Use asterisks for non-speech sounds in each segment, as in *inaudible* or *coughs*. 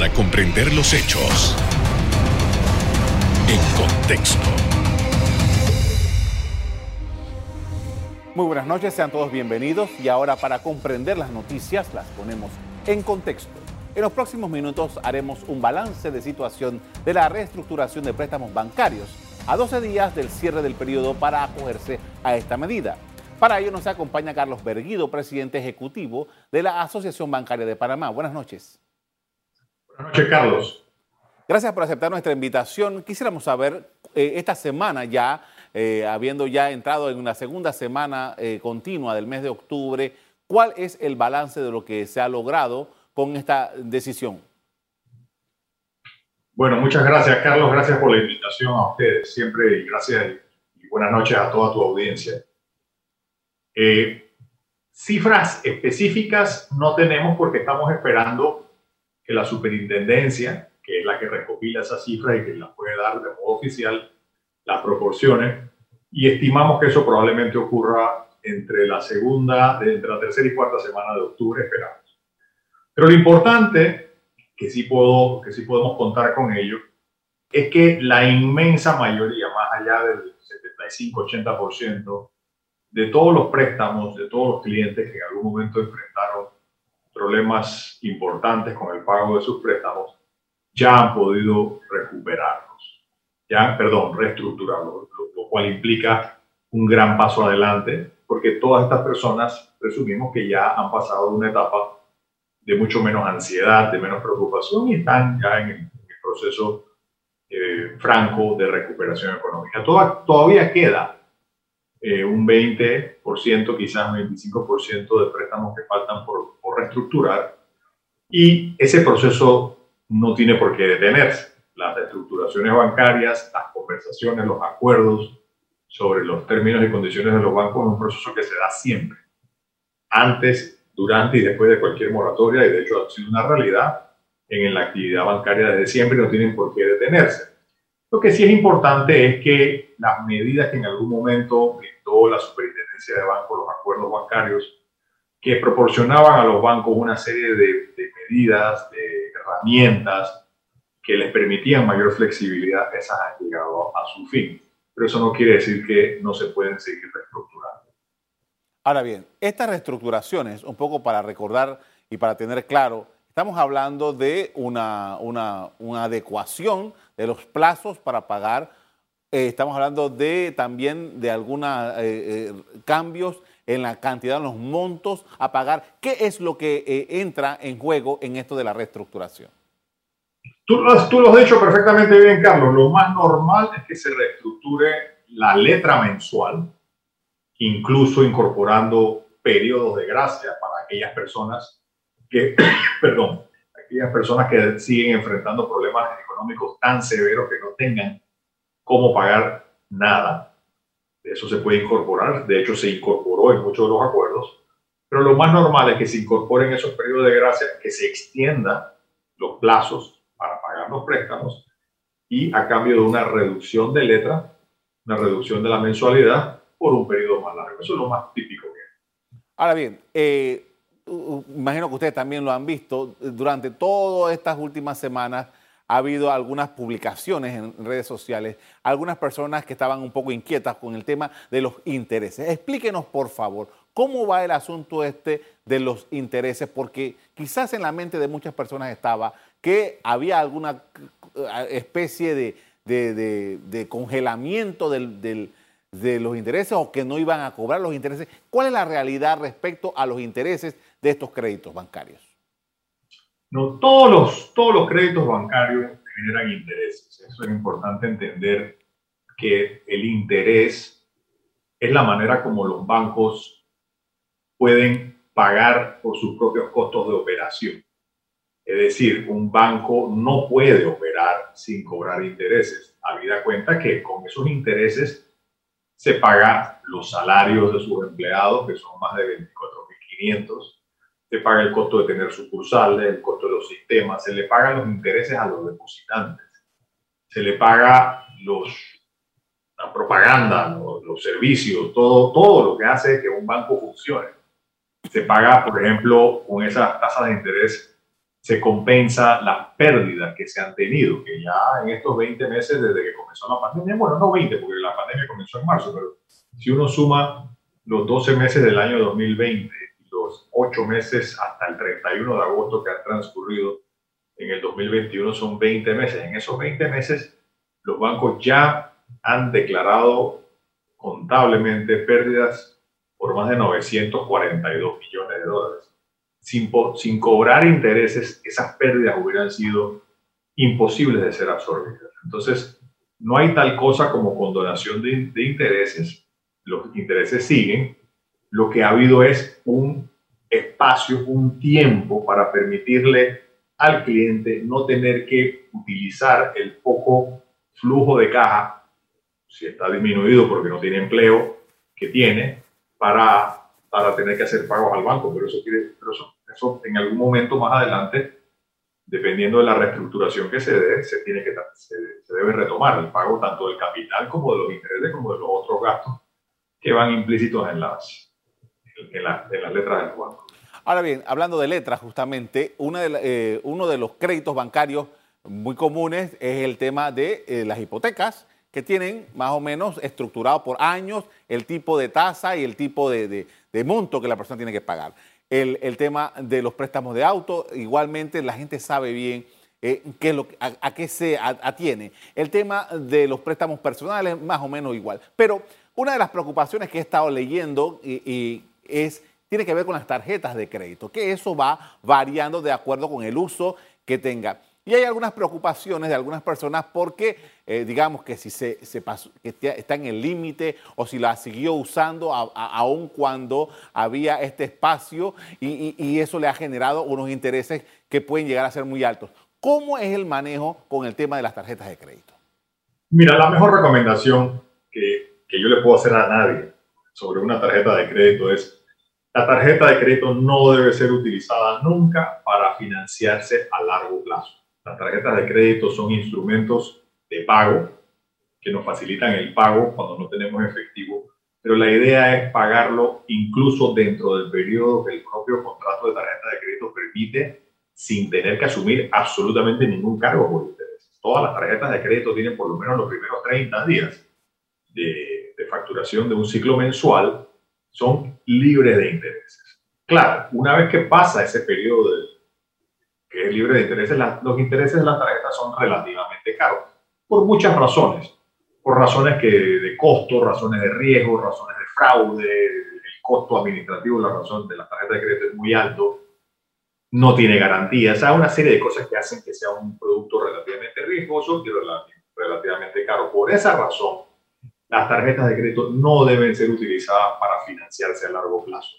para comprender los hechos en contexto. Muy buenas noches, sean todos bienvenidos y ahora para comprender las noticias las ponemos en contexto. En los próximos minutos haremos un balance de situación de la reestructuración de préstamos bancarios a 12 días del cierre del periodo para acogerse a esta medida. Para ello nos acompaña Carlos Berguido, presidente ejecutivo de la Asociación Bancaria de Panamá. Buenas noches. Buenas noches, Carlos. Gracias por aceptar nuestra invitación. Quisiéramos saber, eh, esta semana ya, eh, habiendo ya entrado en una segunda semana eh, continua del mes de octubre, ¿cuál es el balance de lo que se ha logrado con esta decisión? Bueno, muchas gracias, Carlos. Gracias por la invitación a ustedes. Siempre y gracias y buenas noches a toda tu audiencia. Cifras específicas no tenemos porque estamos esperando que la superintendencia, que es la que recopila esas cifras y que las puede dar de modo oficial, las proporciones. Y estimamos que eso probablemente ocurra entre la segunda, entre la tercera y cuarta semana de octubre, esperamos. Pero lo importante, que sí, puedo, que sí podemos contar con ello, es que la inmensa mayoría, más allá del 75-80%, de todos los préstamos, de todos los clientes que en algún momento enfrentaron problemas importantes con el pago de sus préstamos, ya han podido recuperarlos, ya, perdón, reestructurarlos, lo cual implica un gran paso adelante, porque todas estas personas presumimos que ya han pasado una etapa de mucho menos ansiedad, de menos preocupación y están ya en el, proceso eh, franco de recuperación económica. todavía queda eh, un 20%, quizás un 25% de préstamos que faltan por, reestructurar y ese proceso no tiene por qué detenerse. Las reestructuraciones bancarias, las conversaciones, los acuerdos sobre los términos y condiciones de los bancos es un proceso que se da siempre. Antes durante y después de cualquier moratoria y de hecho ha sido una realidad en la actividad bancaria desde siempre y no tienen por qué detenerse. Lo que sí es importante es que las medidas que en algún momento brindó la Superintendencia de Bancos, los acuerdos bancarios, que proporcionaban a los bancos una serie de, medidas, de herramientas que les permitían mayor flexibilidad, esas han llegado a su fin. Pero eso no quiere decir que no se pueden seguir reestructurando. Ahora bien, estas reestructuraciones, un poco para recordar y para tener claro, estamos hablando de una, adecuación de los plazos para pagar, eh, estamos hablando de también de algunos eh, eh, cambios en la cantidad, en los montos a pagar. ¿Qué es lo que entra en juego en esto de la reestructuración? Tú, tú lo has dicho perfectamente bien, Carlos. Lo más normal es que se reestructure la letra mensual, incluso incorporando periodos de gracia para aquellas personas que, *coughs* perdón, aquellas personas que siguen enfrentando problemas económicos tan severos que no tengan cómo pagar nada. Eso se puede incorporar, de hecho se incorporó en muchos de los acuerdos, pero lo más normal es que se incorporen esos periodos de gracia, que se extiendan los plazos para pagar los préstamos y a cambio de una reducción de letra, una reducción de la mensualidad, por un periodo más largo. Eso es lo más típico que Ahora bien, eh, imagino que ustedes también lo han visto, durante todas estas últimas semanas ha habido algunas publicaciones en redes sociales, algunas personas que estaban un poco inquietas con el tema de los intereses. Explíquenos, por favor, cómo va el asunto este de los intereses, porque quizás en la mente de muchas personas estaba que había alguna eh, especie de, congelamiento de los intereses o que no iban a cobrar los intereses. ¿Cuál es la realidad respecto a los intereses de estos créditos bancarios? No, todos los, todos los créditos bancarios generan intereses. Eso es importante entender que el interés es la manera como los bancos pueden pagar por sus propios costos de operación. Es decir, un banco no puede operar sin cobrar intereses. Habida cuenta que con esos intereses se paga los salarios de sus empleados, que son más de 24.500, se paga el costo de tener sucursales, el costo de los sistemas, se le pagan los intereses a los depositantes, se le paga los, la propaganda, los, los servicios, todo, todo lo que hace que un banco funcione. Se paga, por ejemplo, con esas tasas de interés se compensa las pérdidas que se han tenido, que ya en estos 20 meses desde que comenzó la pandemia, bueno, no 20, porque la pandemia comenzó en marzo, pero si uno suma los 12 meses del año 2020 y los 8 meses hasta el 31 de agosto que han transcurrido en el 2021, son 20 meses. En esos 20 meses, los bancos ya han declarado contablemente pérdidas por más de 942 millones de dólares sin, sin cobrar intereses, esas pérdidas hubieran sido imposibles de ser absorbidas. Entonces, no hay tal cosa como condonación de, de intereses. Los intereses siguen. Lo que ha habido es un espacio, un tiempo para permitirle al cliente no tener que utilizar el poco flujo de caja, si está disminuido porque no tiene empleo que tiene, para para tener que hacer pagos al banco, pero eso, quiere, pero eso, eso en algún momento más adelante, dependiendo de la reestructuración que se dé, se, tiene que, se, debe retomar el pago tanto del capital como de los intereses como de los otros gastos que van implícitos en las, en, las letras del banco. Ahora bien, hablando de letras, justamente, una de eh, uno de los créditos bancarios muy comunes es el tema de eh, las hipotecas que tienen más o menos estructurado por años el tipo de tasa y el tipo de, monto que la persona tiene que pagar. El, tema de los préstamos de auto, igualmente la gente sabe bien eh, lo, a, qué se atiene. El tema de los préstamos personales, más o menos igual. Pero una de las preocupaciones que he estado leyendo y, es, tiene que ver con las tarjetas de crédito, que eso va variando de acuerdo con el uso que tenga. Y hay algunas preocupaciones de algunas personas porque, eh, digamos, que si se, está en el límite o si la siguió usando aun cuando había este espacio y, eso le ha generado unos intereses que pueden llegar a ser muy altos. ¿Cómo es el manejo con el tema de las tarjetas de crédito? Mira, la mejor recomendación que yo le puedo hacer a nadie sobre una tarjeta de crédito es la tarjeta de crédito no debe ser utilizada nunca para financiarse a largo plazo. Las tarjetas de crédito son instrumentos de pago que nos facilitan el pago cuando no tenemos efectivo, pero la idea es pagarlo incluso dentro del periodo que el propio contrato de tarjeta de crédito permite sin tener que asumir absolutamente ningún cargo por intereses. Todas las tarjetas de crédito tienen por lo menos los primeros 30 días de, de facturación de un ciclo mensual, son libres de intereses. Claro, una vez que pasa ese periodo de que es libre de intereses, los intereses de las tarjetas son relativamente caros, por muchas razones. Por razones que, de costo, razones de riesgo, razones de fraude, el costo administrativo la razón de la tarjeta de crédito es muy alto, no tiene garantías, o sea, una serie de cosas que hacen que sea un producto relativamente riesgoso y relativamente caro. Por esa razón, las tarjetas de crédito no deben ser utilizadas para financiarse a largo plazo.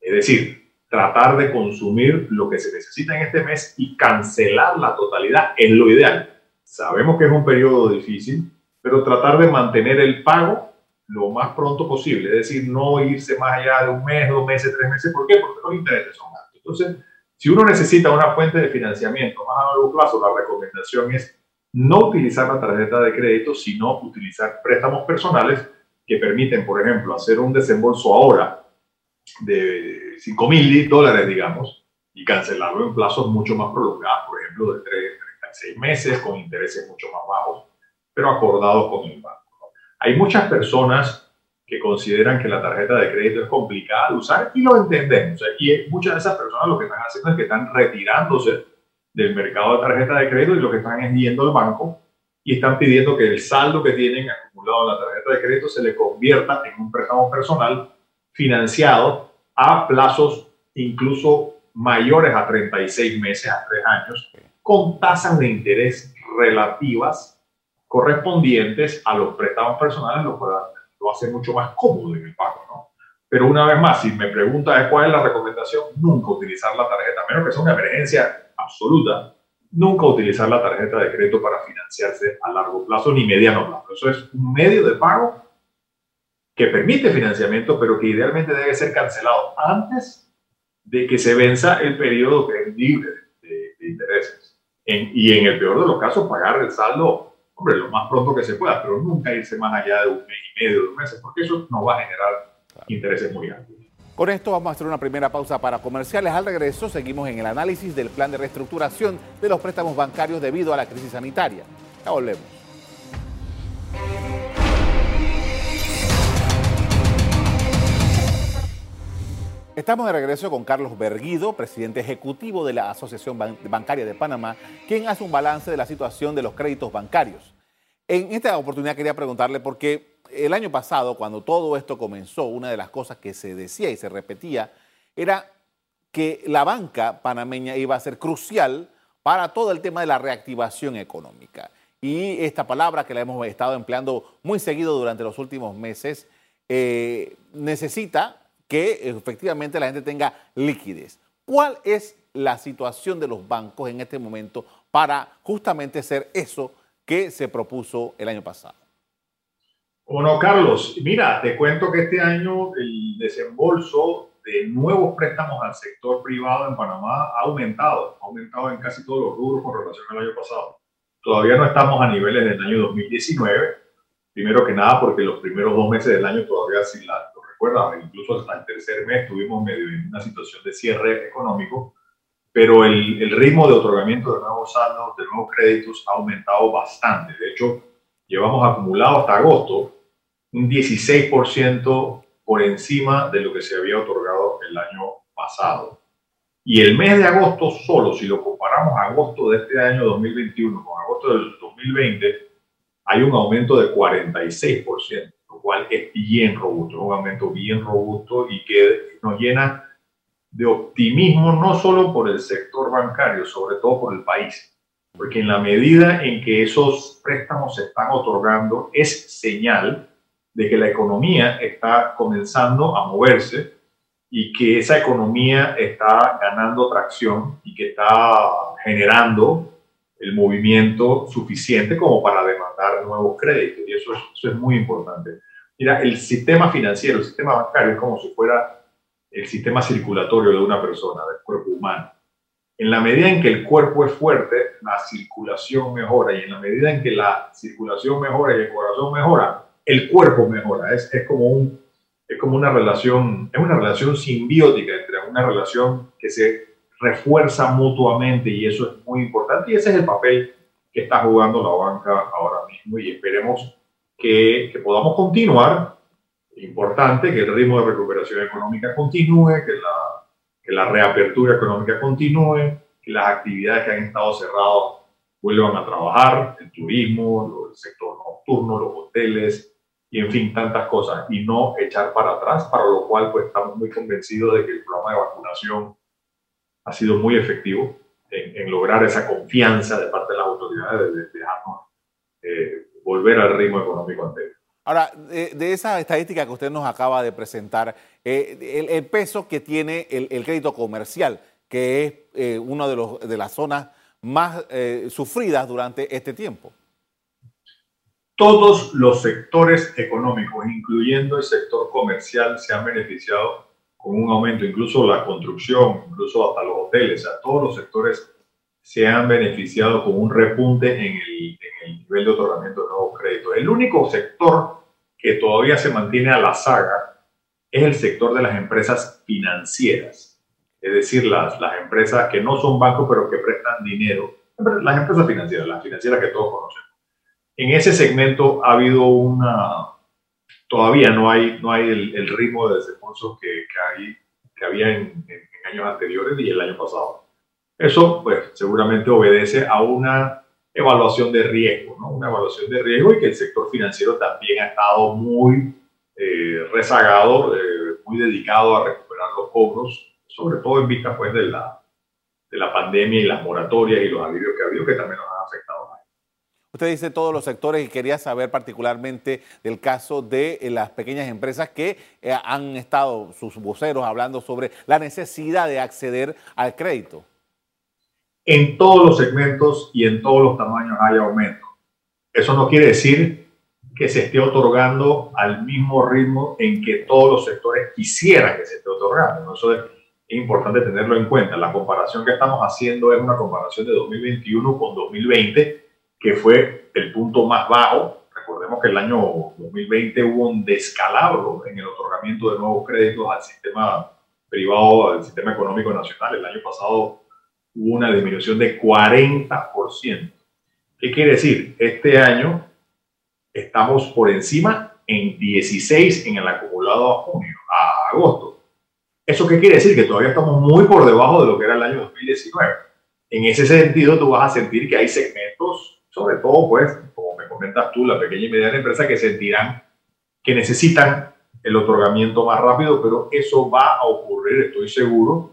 Es decir, tratar de consumir lo que se necesita en este mes y cancelar la totalidad es lo ideal. Sabemos que es un periodo difícil, pero tratar de mantener el pago lo más pronto posible, es decir, no irse más allá de un mes, dos meses, tres meses. ¿Por qué? Porque los intereses son altos. Entonces, si uno necesita una fuente de financiamiento más a largo plazo, la recomendación es no utilizar la tarjeta de crédito, sino utilizar préstamos personales que permiten, por ejemplo, hacer un desembolso ahora de 5 mil dólares, digamos, y cancelarlo en plazos mucho más prolongados, por ejemplo, de 36 meses, con intereses mucho más bajos, pero acordados con el banco. Hay muchas personas que consideran que la tarjeta de crédito es complicada de usar y lo entendemos. Y muchas de esas personas lo que están haciendo es que están retirándose del mercado de tarjeta de crédito y lo que están es yendo al banco y están pidiendo que el saldo que tienen acumulado en la tarjeta de crédito se le convierta en un préstamo personal financiado a plazos incluso mayores a 36 meses, a 3 años, con tasas de interés relativas correspondientes a los préstamos personales, lo cual lo hace mucho más cómodo en el pago. ¿no? Pero una vez más, si me pregunta cuál es la recomendación, nunca utilizar la tarjeta, menos que sea una emergencia absoluta, nunca utilizar la tarjeta de crédito para financiarse a largo plazo ni mediano plazo. Eso es un medio de pago que permite financiamiento, pero que idealmente debe ser cancelado antes de que se venza el periodo que es libre de, intereses. y en el peor de los casos, pagar el saldo, hombre, lo más pronto que se pueda, pero nunca irse más allá de un mes y medio, dos meses, porque eso no va a generar intereses muy altos. Con esto vamos a hacer una primera pausa para comerciales. Al regreso seguimos en el análisis del plan de reestructuración de los préstamos bancarios debido a la crisis sanitaria. Ya volvemos. Estamos de regreso con Carlos Berguido, presidente ejecutivo de la Asociación Bancaria de Panamá, quien hace un balance de la situación de los créditos bancarios. En esta oportunidad quería preguntarle por qué el año pasado, cuando todo esto comenzó, una de las cosas que se decía y se repetía era que la banca panameña iba a ser crucial para todo el tema de la reactivación económica. Y esta palabra que la hemos estado empleando muy seguido durante los últimos meses, eh, necesita que efectivamente la gente tenga liquidez. ¿Cuál es la situación de los bancos en este momento para justamente ser eso que se propuso el año pasado? Bueno, Carlos, mira, te cuento que este año el desembolso de nuevos préstamos al sector privado en Panamá ha aumentado, ha aumentado en casi todos los rubros con relación al año pasado. Todavía no estamos a niveles del año 2019, primero que nada porque los primeros dos meses del año todavía, si la, lo recuerdan, incluso hasta el tercer mes estuvimos medio en una situación de cierre económico, pero el, el ritmo de otorgamiento de nuevos saldos, de nuevos créditos ha aumentado bastante. De hecho, llevamos acumulado hasta agosto un 16% por encima de lo que se había otorgado el año pasado. Y el mes de agosto solo, si lo comparamos agosto de este año 2021 con agosto del 2020, hay un aumento de 46%, lo cual es bien robusto, un aumento bien robusto y que nos llena de optimismo no solo por el sector bancario, sobre todo por el país, porque en la medida en que esos préstamos se están otorgando es señal de que la economía está comenzando a moverse y que esa economía está ganando tracción y que está generando el movimiento suficiente como para demandar nuevos créditos. Y eso es, eso es muy importante. Mira, el sistema financiero, el sistema bancario es como si fuera el sistema circulatorio de una persona, del cuerpo humano. En la medida en que el cuerpo es fuerte, la circulación mejora y en la medida en que la circulación mejora y el corazón mejora, el cuerpo mejora. Es, es, como un, es como una relación, es una relación simbiótica entre una relación que se refuerza mutuamente y eso es muy importante y ese es el papel que está jugando la banca ahora mismo y esperemos que, que podamos continuar. Importante que el ritmo de recuperación económica continúe, que la, que la reapertura económica continúe, que las actividades que han estado cerradas vuelvan a trabajar, el turismo, el sector nocturno, los hoteles, y en fin, tantas cosas, y no echar para atrás, para lo cual pues estamos muy convencidos de que el programa de vacunación ha sido muy efectivo en, lograr esa confianza de parte de las autoridades de, dejarnos eh, volver al ritmo económico anterior. Ahora, de, esa estadística que usted nos acaba de presentar, eh, el, peso que tiene el, crédito comercial, que es eh, una de, de las zonas más sufridas durante este tiempo. Todos los sectores económicos, incluyendo el sector comercial, se han beneficiado con un aumento, incluso la construcción, incluso hasta los hoteles, sea, todos los sectores se han beneficiado con un repunte en el, nivel de otorgamiento de nuevos créditos. El único sector que todavía se mantiene a la saga es el sector de las empresas financieras, es decir, las, las empresas que no son bancos pero que prestan dinero, las empresas financieras, las financieras que todos conocen en ese segmento ha habido una, todavía no hay, no hay el, ritmo de desembolsos que, que, hay, que había en, años anteriores y el año pasado. Eso, pues, seguramente obedece a una evaluación de riesgo, ¿no? Una evaluación de riesgo y que el sector financiero también ha estado muy eh, rezagado, eh, muy dedicado a recuperar los cobros, sobre todo en vista, pues, de la, de la pandemia y las moratorias y los alivios que ha habido, que también nos han afectado. Usted dice todos los sectores y quería saber particularmente del caso de eh, las pequeñas empresas que han estado sus voceros hablando sobre la necesidad de acceder al crédito. En todos los segmentos y en todos los tamaños hay aumento. Eso no quiere decir que se esté otorgando al mismo ritmo en que todos los sectores quisieran que se esté otorgando. Eso es, importante tenerlo en cuenta. La comparación que estamos haciendo es una comparación de 2021 con 2020 que fue el punto más bajo. recordemos que el año 2020 hubo un descalabro en el otorgamiento de nuevos créditos al sistema privado, al sistema económico nacional. El año pasado hubo una disminución de 40%. ¿Qué quiere decir? Este año estamos por encima en 16 en el acumulado a junio, a agosto. ¿Eso qué quiere decir? Que todavía estamos muy por debajo de lo que era el año 2019. En ese sentido, tú vas a sentir que hay segmentos, sobre todo, pues, como me comentas tú, la pequeña y mediana empresa, que sentirán que necesitan el otorgamiento más rápido, pero eso va a ocurrir, estoy seguro,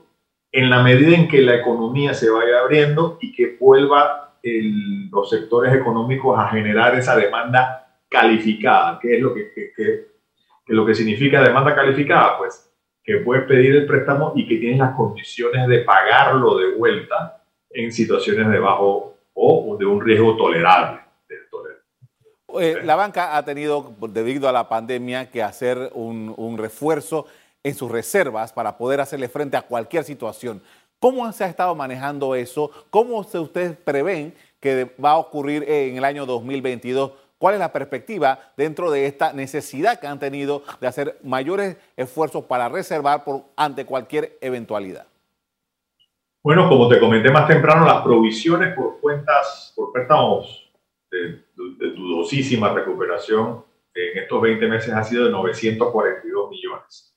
en la medida en que la economía se vaya abriendo y que vuelva los sectores económicos a generar esa demanda calificada. ¿Qué es lo que, que, lo que significa demanda calificada? Pues que puedes pedir el préstamo y que tienes las condiciones de pagarlo de vuelta en situaciones de bajo o de un riesgo tolerable. Eh, la banca ha tenido, debido a la pandemia, que hacer un, un refuerzo en sus reservas para poder hacerle frente a cualquier situación. ¿Cómo se ha estado manejando eso? ¿Cómo se ustedes prevén que va a ocurrir en el año 2022 ¿Cuál es la perspectiva dentro de esta necesidad que han tenido de hacer mayores esfuerzos para reservar por, ante cualquier eventualidad? Bueno, como te comenté más temprano, las provisiones por cuentas, por préstamos de, dudosísima recuperación en estos 20 meses ha sido de 942 millones.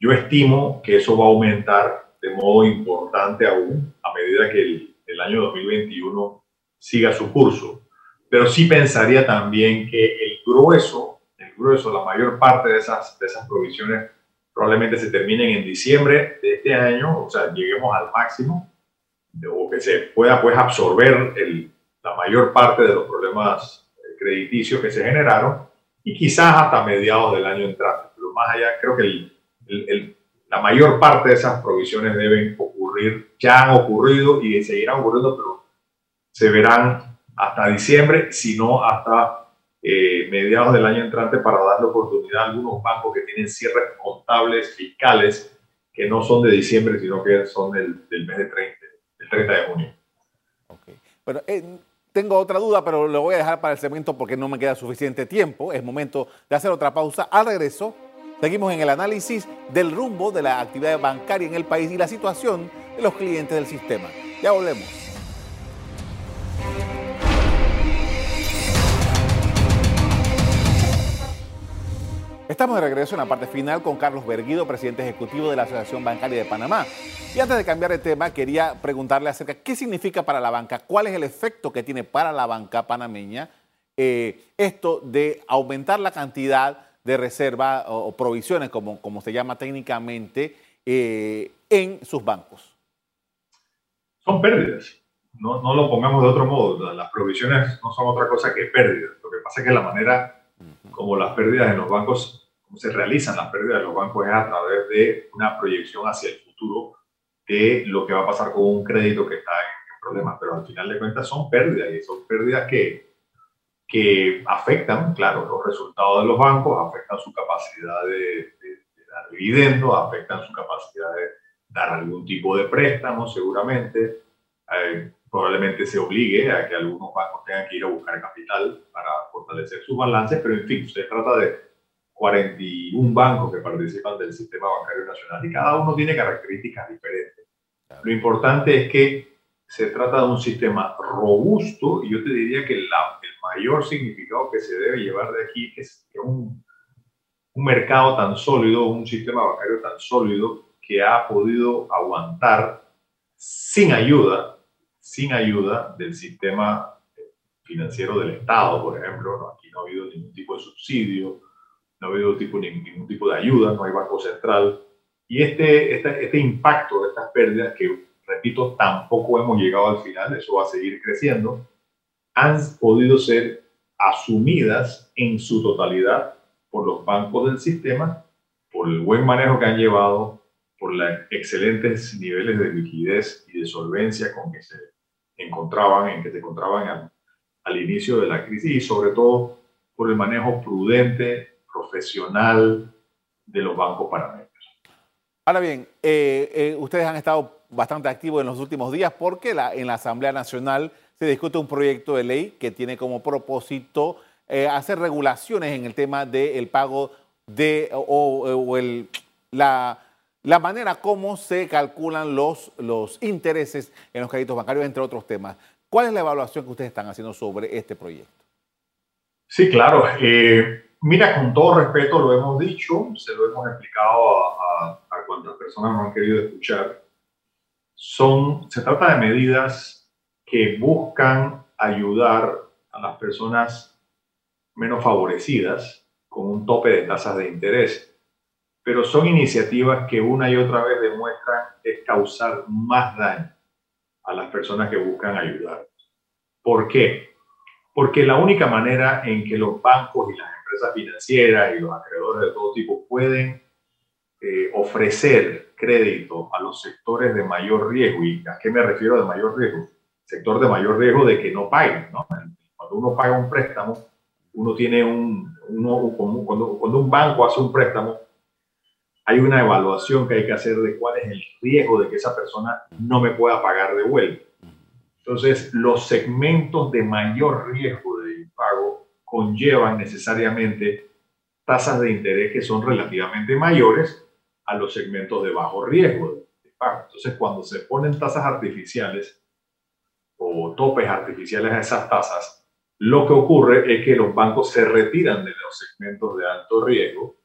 Yo estimo que eso va a aumentar de modo importante aún a medida que el, el año 2021 siga su curso pero sí pensaría también que el grueso, el grueso, la mayor parte de esas, de esas provisiones probablemente se terminen en diciembre de este año, o sea, lleguemos al máximo, o que se pueda pues absorber el, la mayor parte de los problemas crediticios que se generaron y quizás hasta mediados del año entrante. Pero más allá, creo que el, el, la mayor parte de esas provisiones deben ocurrir, ya han ocurrido y seguirán ocurriendo, pero se verán hasta diciembre, sino hasta eh, mediados del año entrante para darle oportunidad a algunos bancos que tienen cierres contables fiscales que no son de diciembre, sino que son del, del mes de 30, del 30 de junio. Okay. Bueno, eh, tengo otra duda, pero lo voy a dejar para el segmento porque no me queda suficiente tiempo. Es momento de hacer otra pausa. Al regreso, seguimos en el análisis del rumbo de la actividad bancaria en el país y la situación de los clientes del sistema. Ya volvemos. Estamos de regreso en la parte final con Carlos Berguido, presidente ejecutivo de la Asociación Bancaria de Panamá. Y antes de cambiar de tema, quería preguntarle acerca qué significa para la banca, cuál es el efecto que tiene para la banca panameña eh, esto de aumentar la cantidad de reserva o, provisiones, como, como se llama técnicamente, eh, en sus bancos. Son pérdidas. No, no lo pongamos de otro modo. Las provisiones no son otra cosa que pérdidas. Lo que pasa es que la manera como las pérdidas en los bancos, cómo se realizan las pérdidas en los bancos es a través de una proyección hacia el futuro de lo que va a pasar con un crédito que está en problemas, pero al final de cuentas son pérdidas y son pérdidas que, que afectan, claro, los resultados de los bancos, afectan su capacidad de, dar dividendos, afectan su capacidad de dar algún tipo de préstamo, seguramente. Eh, probablemente se obligue a que algunos bancos tengan que ir a buscar capital para fortalecer sus balances, pero en fin, se trata de 41 bancos que participan del sistema bancario nacional y cada uno tiene características diferentes. Lo importante es que se trata de un sistema robusto y yo te diría que el mayor significado que se debe llevar de aquí es que un, mercado tan sólido, un sistema bancario tan sólido que ha podido aguantar sin ayuda sin ayuda del sistema financiero del Estado, por ejemplo. Aquí no ha habido ningún tipo de subsidio, no ha habido ningún tipo de ayuda, no hay banco central. Y este, este, este impacto de estas pérdidas, que repito, tampoco hemos llegado al final, eso va a seguir creciendo, han podido ser asumidas en su totalidad por los bancos del sistema, por el buen manejo que han llevado, por los excelentes niveles de liquidez y de solvencia con que se encontraban, en que se encontraban al, inicio de la crisis y sobre todo por el manejo prudente, profesional de los bancos panameños. Ahora bien, eh, eh, ustedes han estado bastante activos en los últimos días porque en la Asamblea Nacional se discute un proyecto de ley que tiene como propósito eh, hacer regulaciones en el tema del pago de o, la, la, manera como se calculan los, los intereses en los créditos bancarios, entre otros temas. ¿Cuál es la evaluación que ustedes están haciendo sobre este proyecto? Sí, claro. Eh, mira, con todo respeto lo hemos dicho, se lo hemos explicado a, a, cuantas personas nos han querido escuchar. Son, se trata de medidas que buscan ayudar a las personas menos favorecidas con un tope de tasas de interés. Pero son iniciativas que una y otra vez demuestran es causar más daño a las personas que buscan ayudar. ¿Por qué? Porque la única manera en que los bancos y las empresas financieras y los acreedores de todo tipo pueden eh, ofrecer crédito a los sectores de mayor riesgo, ¿y a qué me refiero de mayor riesgo? Sector de mayor riesgo de que no paguen, ¿no? Cuando uno paga un préstamo, uno tiene un, uno, cuando, cuando un banco hace un préstamo, hay una evaluación que hay que hacer de cuál es el riesgo de que esa persona no me pueda pagar de vuelta. Entonces, los segmentos de mayor riesgo de impago conllevan necesariamente tasas de interés que son relativamente mayores a los segmentos de bajo riesgo de pago. Entonces, cuando se ponen tasas artificiales o topes artificiales a esas tasas, lo que ocurre es que los bancos se retiran de los segmentos de alto riesgo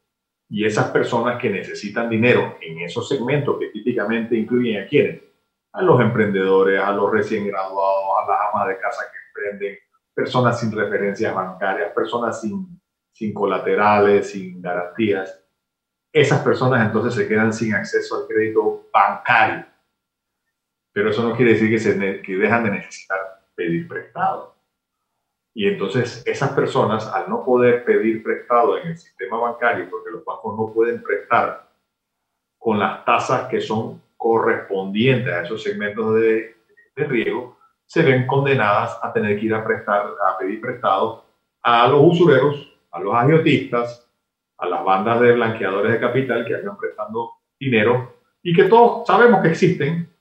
y esas personas que necesitan dinero en esos segmentos que típicamente incluyen a quienes, a los emprendedores, a los recién graduados, a las amas de casa que emprenden, personas sin referencias bancarias, personas sin, sin colaterales, sin garantías. Esas personas entonces se quedan sin acceso al crédito bancario. Pero eso no quiere decir que, se, que dejan de necesitar pedir prestado. Y entonces esas personas, al no poder pedir prestado en el sistema bancario, porque los bancos no pueden prestar con las tasas que son correspondientes a esos segmentos de, de riesgo, se ven condenadas a tener que ir a prestar, a pedir prestado a los usureros, a los agiotistas, a las bandas de blanqueadores de capital que andan prestando dinero y que todos sabemos que existen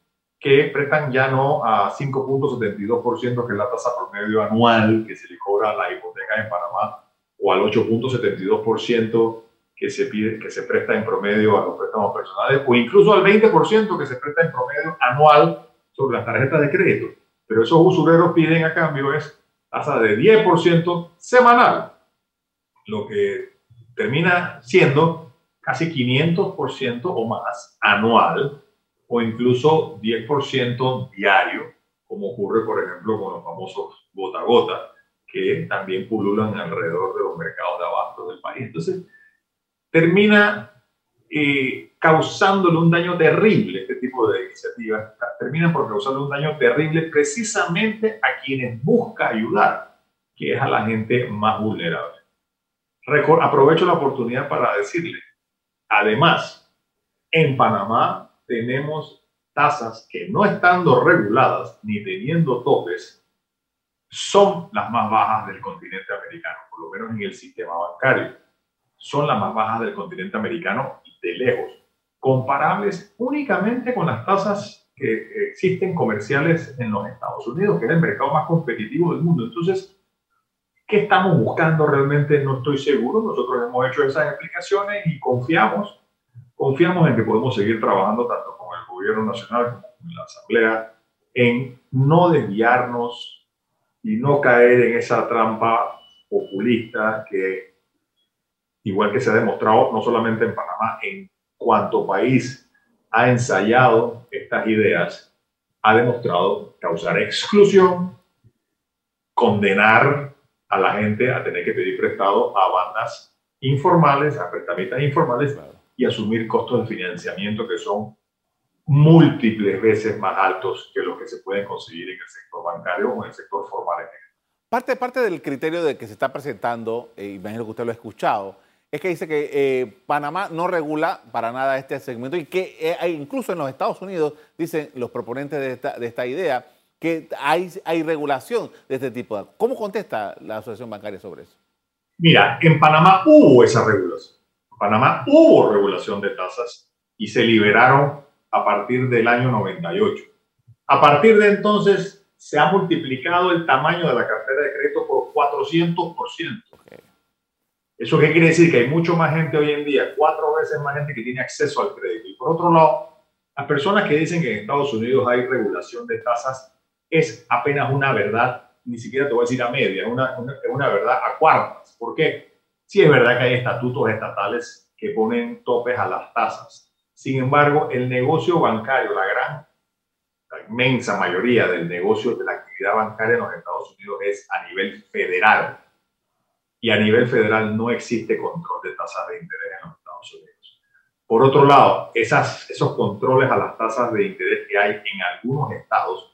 que prestan ya no a 5.72%, que es la tasa promedio anual que se le cobra a la hipoteca en Panamá, o al 8.72% que se, pide, que se presta en promedio a los préstamos personales, o incluso al 20% que se presta en promedio anual sobre las tarjetas de crédito. Pero esos usureros piden a cambio es tasa de 10% semanal, lo que termina siendo casi 500% o más anual o incluso 10% diario, como ocurre, por ejemplo, con los famosos gota a gota, que también pululan alrededor de los mercados de abasto del país. Entonces, termina eh, causándole un daño terrible este tipo de iniciativas, terminan por causarle un daño terrible precisamente a quienes busca ayudar, que es a la gente más vulnerable. Aprovecho la oportunidad para decirle, además, en Panamá tenemos tasas que no estando reguladas ni teniendo topes, son las más bajas del continente americano, por lo menos en el sistema bancario. Son las más bajas del continente americano de lejos, comparables únicamente con las tasas que existen comerciales en los Estados Unidos, que es el mercado más competitivo del mundo. Entonces, ¿qué estamos buscando realmente? No estoy seguro. Nosotros hemos hecho esas explicaciones y confiamos Confiamos en que podemos seguir trabajando tanto con el gobierno nacional como con la Asamblea en no desviarnos y no caer en esa trampa populista que, igual que se ha demostrado no solamente en Panamá, en cuanto país ha ensayado estas ideas, ha demostrado causar exclusión, condenar a la gente a tener que pedir prestado a bandas informales, a prestamistas informales, y asumir costos de financiamiento que son múltiples veces más altos que los que se pueden conseguir en el sector bancario o en el sector formal. Parte, parte del criterio de que se está presentando, eh, imagino que usted lo ha escuchado, es que dice que eh, Panamá no regula para nada este segmento y que eh, incluso en los Estados Unidos, dicen los proponentes de esta, de esta idea, que hay, hay regulación de este tipo. ¿Cómo contesta la Asociación Bancaria sobre eso? Mira, en Panamá hubo esa regulación. Panamá hubo regulación de tasas y se liberaron a partir del año 98. A partir de entonces se ha multiplicado el tamaño de la cartera de crédito por 400%. ¿Eso qué quiere decir? Que hay mucho más gente hoy en día, cuatro veces más gente que tiene acceso al crédito. Y por otro lado, las personas que dicen que en Estados Unidos hay regulación de tasas es apenas una verdad, ni siquiera te voy a decir a media, es una, una, una verdad a cuartas. ¿Por qué? Sí es verdad que hay estatutos estatales que ponen topes a las tasas. Sin embargo, el negocio bancario, la gran, la inmensa mayoría del negocio de la actividad bancaria en los Estados Unidos es a nivel federal y a nivel federal no existe control de tasas de interés en los Estados Unidos. Por otro lado, esos controles a las tasas de interés que hay en algunos estados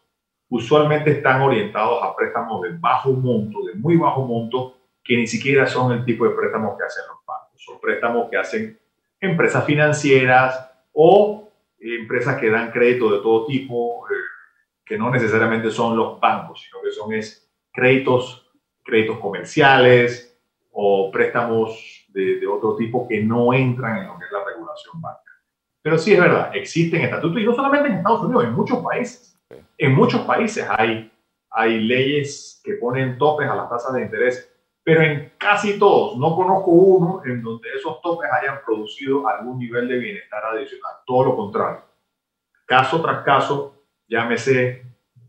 usualmente están orientados a préstamos de bajo monto, de muy bajo monto, que ni siquiera son el tipo de préstamos que hacen los bancos. Son préstamos que hacen empresas financieras o empresas que dan crédito de todo tipo, eh, que no necesariamente son los bancos, sino que son es, créditos, créditos comerciales, o préstamos de, otro tipo que no entran en lo que es la regulación bancaria. Pero sí es verdad, existen estatutos, y no solamente en Estados Unidos, en muchos países. En muchos países hay, hay leyes que ponen topes a las tasas de interés, pero en casi todos, no conozco uno en donde esos topes hayan producido algún nivel de bienestar adicional. Todo lo contrario. Caso tras caso, llámese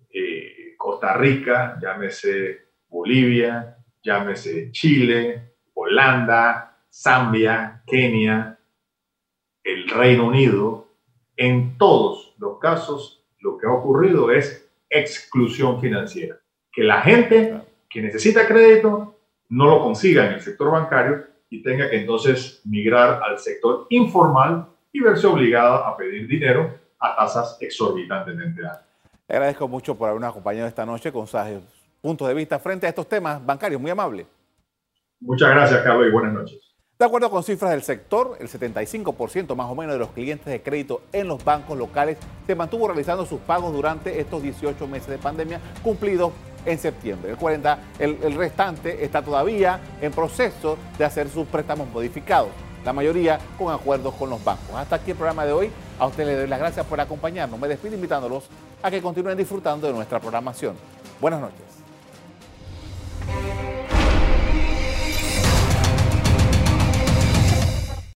eh, Costa Rica, llámese Bolivia, llámese Chile, Holanda, Zambia, Kenia, el Reino Unido, en todos los casos lo que ha ocurrido es exclusión financiera. Que la gente que necesita crédito no lo consiga en el sector bancario y tenga que entonces migrar al sector informal y verse obligada a pedir dinero a tasas exorbitantemente altas. Le agradezco mucho por habernos acompañado esta noche con puntos de vista frente a estos temas bancarios. Muy amable. Muchas gracias, Carlos, y buenas noches. De acuerdo con cifras del sector, el 75% más o menos de los clientes de crédito en los bancos locales se mantuvo realizando sus pagos durante estos 18 meses de pandemia cumplidos en septiembre. El 40, el, restante está todavía en proceso de hacer sus préstamos modificados, la mayoría con acuerdos con los bancos. Hasta aquí el programa de hoy. A ustedes les doy las gracias por acompañarnos. Me despido invitándolos a que continúen disfrutando de nuestra programación. Buenas noches.